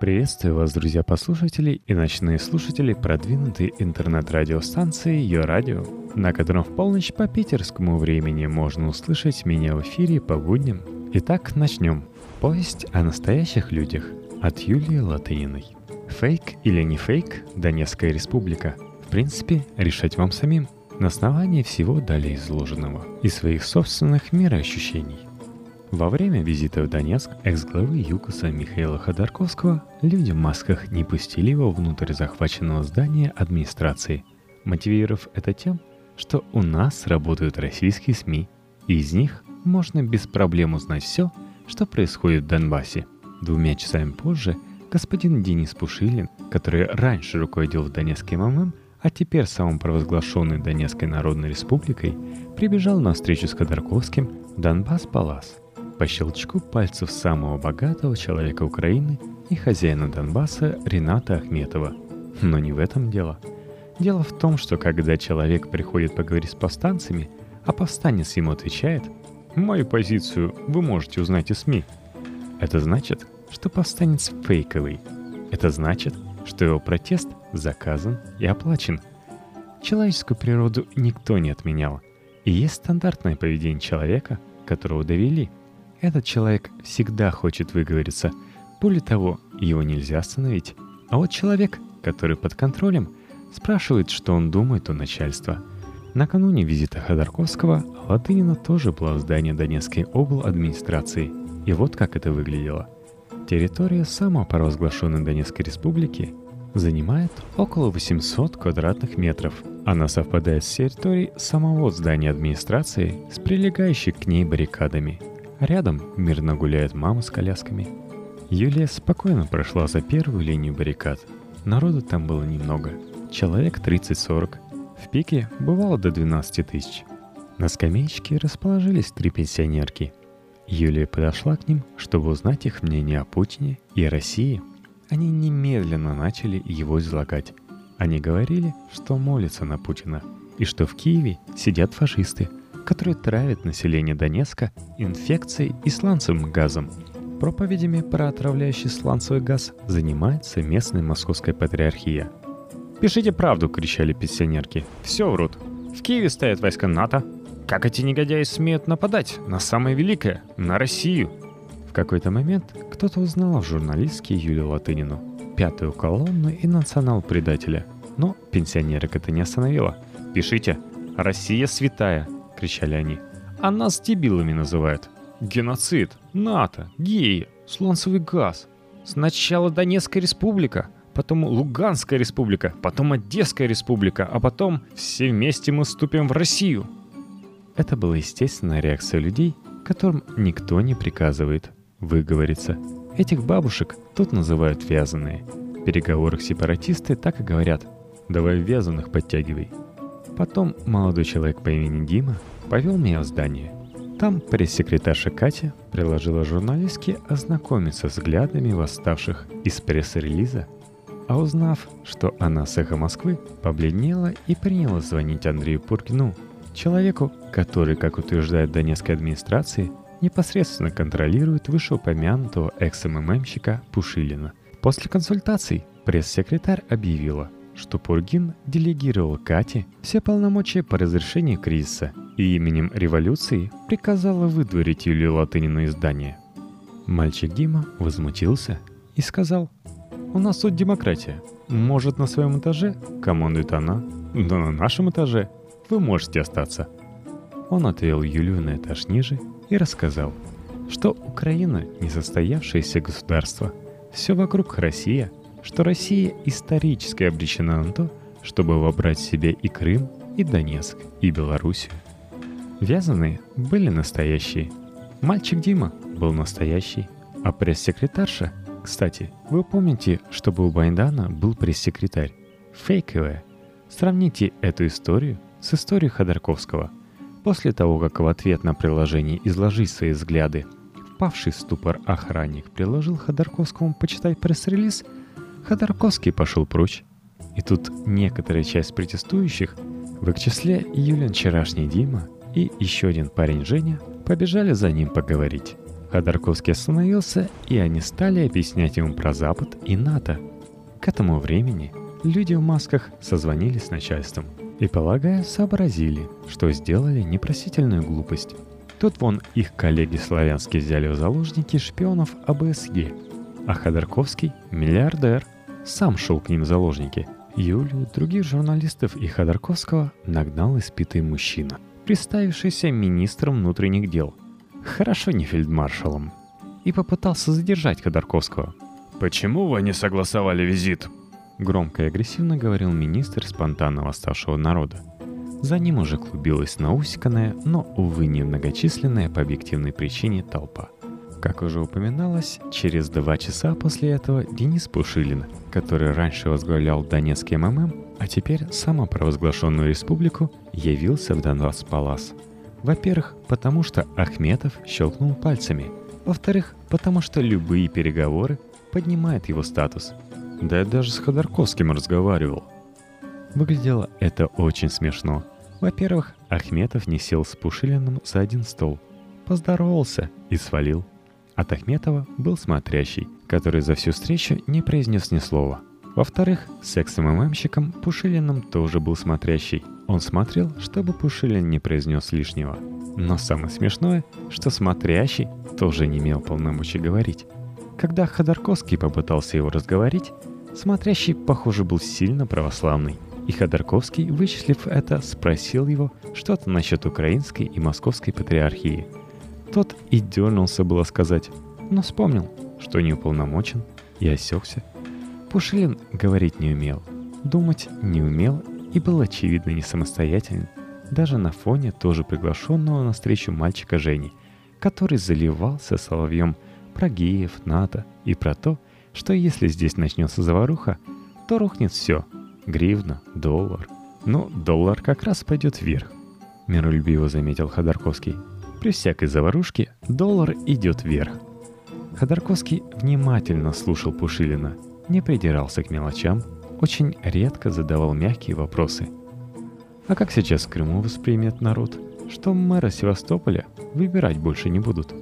Приветствую вас, друзья-послушатели и ночные слушатели продвинутой интернет-радиостанции Ее Радио, на котором в полночь по питерскому времени можно услышать меня в эфире по будням. Итак, начнем. Повесть о настоящих людях от Юлии Латыниной. Фейк или не фейк, Донецкая республика. В принципе, решать вам самим. На основании всего далее изложенного и своих собственных мироощущений. Во время визита в Донецк экс-главы ЮКОСа Михаила Ходорковского люди в масках не пустили его внутрь захваченного здания администрации, мотивировав это тем, что у нас работают российские СМИ, и из них можно без проблем узнать все, что происходит в Донбассе. Двумя часами позже господин Денис Пушилин, который раньше руководил в Донецким ММ, а теперь самопровозглашенной Донецкой Народной Республикой, прибежал на встречу с Ходорковским в Донбасс-Палас – по щелчку пальцев самого богатого человека Украины и хозяина Донбасса Рената Ахметова. Но не в этом дело. Дело в том, что когда человек приходит поговорить с повстанцами, а повстанец ему отвечает «Мою позицию вы можете узнать из СМИ», это значит, что повстанец фейковый. Это значит, что его протест заказан и оплачен. Человеческую природу никто не отменял. И есть стандартное поведение человека, которого довели – этот человек всегда хочет выговориться. Более того, его нельзя остановить. А вот человек, который под контролем, спрашивает, что он думает о начальстве. Накануне визита Ходорковского Латынина тоже была в здании Донецкой обл. администрации. И вот как это выглядело. Территория самопровозглашенной Донецкой республики занимает около 800 квадратных метров. Она совпадает с территорией самого здания администрации с прилегающей к ней баррикадами – Рядом мирно гуляет мама с колясками. Юлия спокойно прошла за первую линию баррикад. Народу там было немного. Человек 30-40. В пике бывало до 12 тысяч. На скамеечке расположились три пенсионерки. Юлия подошла к ним, чтобы узнать их мнение о Путине и России. Они немедленно начали его излагать. Они говорили, что молятся на Путина, и что в Киеве сидят фашисты – которые травят население Донецка инфекцией и сланцевым газом. Проповедями про отравляющий сланцевый газ занимается местная московская патриархия. «Пишите правду!» — кричали пенсионерки. «Все врут. В Киеве стоят войска НАТО. Как эти негодяи смеют нападать на самое великое, на Россию?» В какой-то момент кто-то узнал в журналистке Юлию Латынину, пятую колонну и национал-предателя. Но пенсионерок это не остановило. «Пишите! Россия святая! Кричали они. «А нас дебилами называют. Геноцид, НАТО, геи, слонцевый газ. Сначала Донецкая республика, потом Луганская республика, потом Одесская республика, а потом все вместе мы вступим в Россию». Это была естественная реакция людей, которым никто не приказывает выговориться. Этих бабушек тут называют вязаные. В переговорах сепаратисты так и говорят «давай вязаных подтягивай». Потом молодой человек по имени Дима повел меня в здание. Там пресс-секретарша Катя приложила журналистке ознакомиться с взглядами восставших из пресс-релиза, а узнав, что она с эхо Москвы, побледнела и приняла звонить Андрею Пуркину, человеку, который, как утверждает Донецкая администрация, непосредственно контролирует вышеупомянутого экс-МММщика Пушилина. После консультаций пресс-секретарь объявила – что Пургин делегировал Кате все полномочия по разрешению кризиса и именем революции приказала выдворить Юлию Латынину из здания. Мальчик Дима возмутился и сказал, «У нас тут демократия. Может, на своем этаже командует она, но на нашем этаже вы можете остаться». Он отвел Юлию на этаж ниже и рассказал, что Украина – несостоявшееся государство. Все вокруг Россия – что Россия исторически обречена на то, чтобы вобрать в себе и Крым, и Донецк, и Белоруссию. Вязаные были настоящие. Мальчик Дима был настоящий, а пресс-секретарша, кстати, вы помните, чтобы у Байдана был пресс-секретарь? Фейковая. Сравните эту историю с историей Ходорковского. После того, как в ответ на приложение изложить свои взгляды, впавший в ступор охранник приложил Ходорковскому почитать пресс-релиз – Ходорковский пошел прочь. И тут некоторая часть протестующих, в их числе Юлин вчерашний Дима и еще один парень Женя, побежали за ним поговорить. Ходорковский остановился, и они стали объяснять ему про Запад и НАТО. К этому времени люди в масках созвонились с начальством и, полагая, сообразили, что сделали непросительную глупость. Тут вон их коллеги славянские взяли в заложники шпионов АБСЕ, а Ходорковский – миллиардер, сам шел к ним в заложники. Юлю, других журналистов и Ходорковского нагнал испитый мужчина, представившийся министром внутренних дел – хорошо не фельдмаршалом, и попытался задержать Ходорковского. «Почему вы не согласовали визит?» Громко и агрессивно говорил министр спонтанно восставшего народа. За ним уже клубилась наусиканная, но, увы, немногочисленная по объективной причине толпа. Как уже упоминалось, через два часа после этого Денис Пушилин, который раньше возглавлял Донецкий МММ, а теперь самопровозглашенную республику, явился в Донбасс-Палас – во-первых, потому что Ахметов щелкнул пальцами. Во-вторых, потому что любые переговоры поднимают его статус. Да я даже с Ходорковским разговаривал. Выглядело это очень смешно. Во-первых, Ахметов не сел с Пушилиным за один стол. Поздоровался и свалил. От Ахметова был смотрящий, который за всю встречу не произнес ни слова. Во-вторых, секс-МММщиком Пушилиным тоже был смотрящий – он смотрел, чтобы Пушилин не произнес лишнего. Но самое смешное, что смотрящий тоже не имел полномочий говорить. Когда Ходорковский попытался его разговорить, смотрящий, похоже, был сильно православный. И Ходорковский, вычислив это, спросил его что-то насчет украинской и московской патриархии. Тот и дернулся было сказать, но вспомнил, что не уполномочен, и осекся. Пушилин говорить не умел, думать не умел и был очевидно не самостоятелен, даже на фоне тоже приглашенного на встречу мальчика Жени, который заливался соловьем про геев, НАТО и про то, что если здесь начнется заваруха, то рухнет все. Гривна, доллар. Ну, доллар как раз пойдет вверх. Миролюбиво заметил Ходорковский. При всякой заварушке доллар идет вверх. Ходорковский внимательно слушал Пушилина, не придирался к мелочам, очень редко задавал мягкие вопросы. А как сейчас в Крыму воспримет народ, что мэра Севастополя выбирать больше не будут?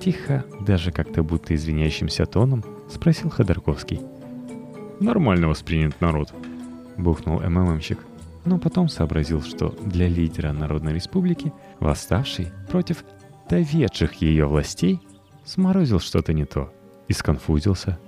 Тихо, даже как-то будто извиняющимся тоном, спросил Ходорковский. «Нормально воспринят народ», — бухнул МММщик. Но потом сообразил, что для лидера Народной Республики, восставший против доведших ее властей, сморозил что-то не то и сконфузился.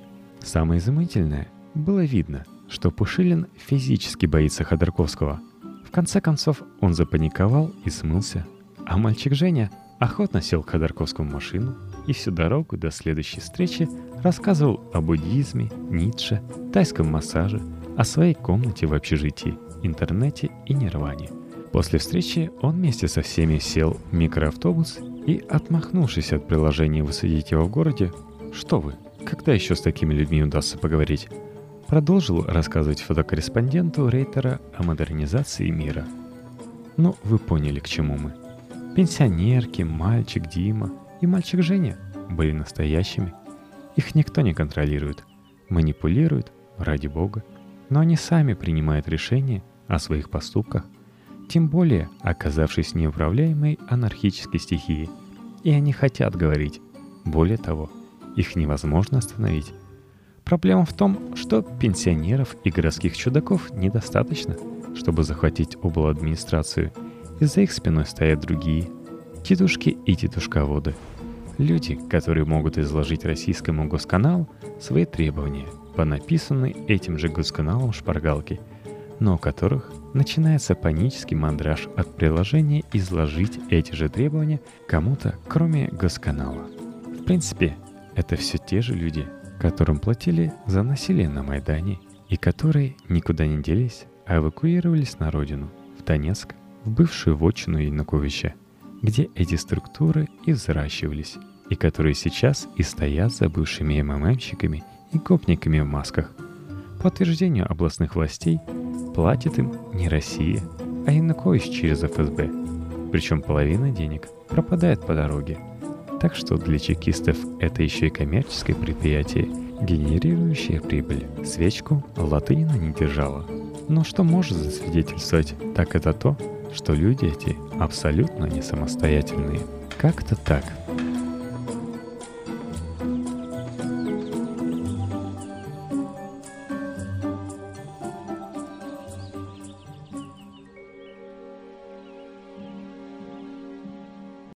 Самое изумительное, было видно, что Пушилин физически боится Ходорковского. В конце концов, он запаниковал и смылся. А мальчик Женя охотно сел к Ходорковскому машину и всю дорогу до следующей встречи рассказывал о буддизме, Ницше, тайском массаже, о своей комнате в общежитии, интернете и нирване. После встречи он вместе со всеми сел в микроавтобус и, отмахнувшись от приложения «Высадить его в городе», что вы, когда еще с такими людьми удастся поговорить, продолжил рассказывать фотокорреспонденту Рейтера о модернизации мира. Ну, вы поняли, к чему мы. Пенсионерки, мальчик Дима и мальчик Женя были настоящими. Их никто не контролирует, манипулирует, ради бога, но они сами принимают решения о своих поступках, тем более оказавшись неуправляемой анархической стихии. И они хотят говорить. Более того, их невозможно остановить. Проблема в том, что пенсионеров и городских чудаков недостаточно, чтобы захватить обл. администрацию, и за их спиной стоят другие – тетушки и тетушководы. Люди, которые могут изложить российскому госканалу свои требования по написанной этим же госканалом шпаргалке, но у которых начинается панический мандраж от приложения изложить эти же требования кому-то, кроме госканала. В принципе, это все те же люди, которым платили за насилие на Майдане и которые никуда не делись, а эвакуировались на родину, в Донецк, в бывшую вотчину Януковича, где эти структуры и взращивались, и которые сейчас и стоят за бывшими МММщиками и гопниками в масках. По утверждению областных властей, платит им не Россия, а Янукович через ФСБ. Причем половина денег пропадает по дороге – так что для чекистов это еще и коммерческое предприятие, генерирующее прибыль. Свечку Латынина не держала. Но что может засвидетельствовать, так это то, что люди эти абсолютно не самостоятельные. Как-то так.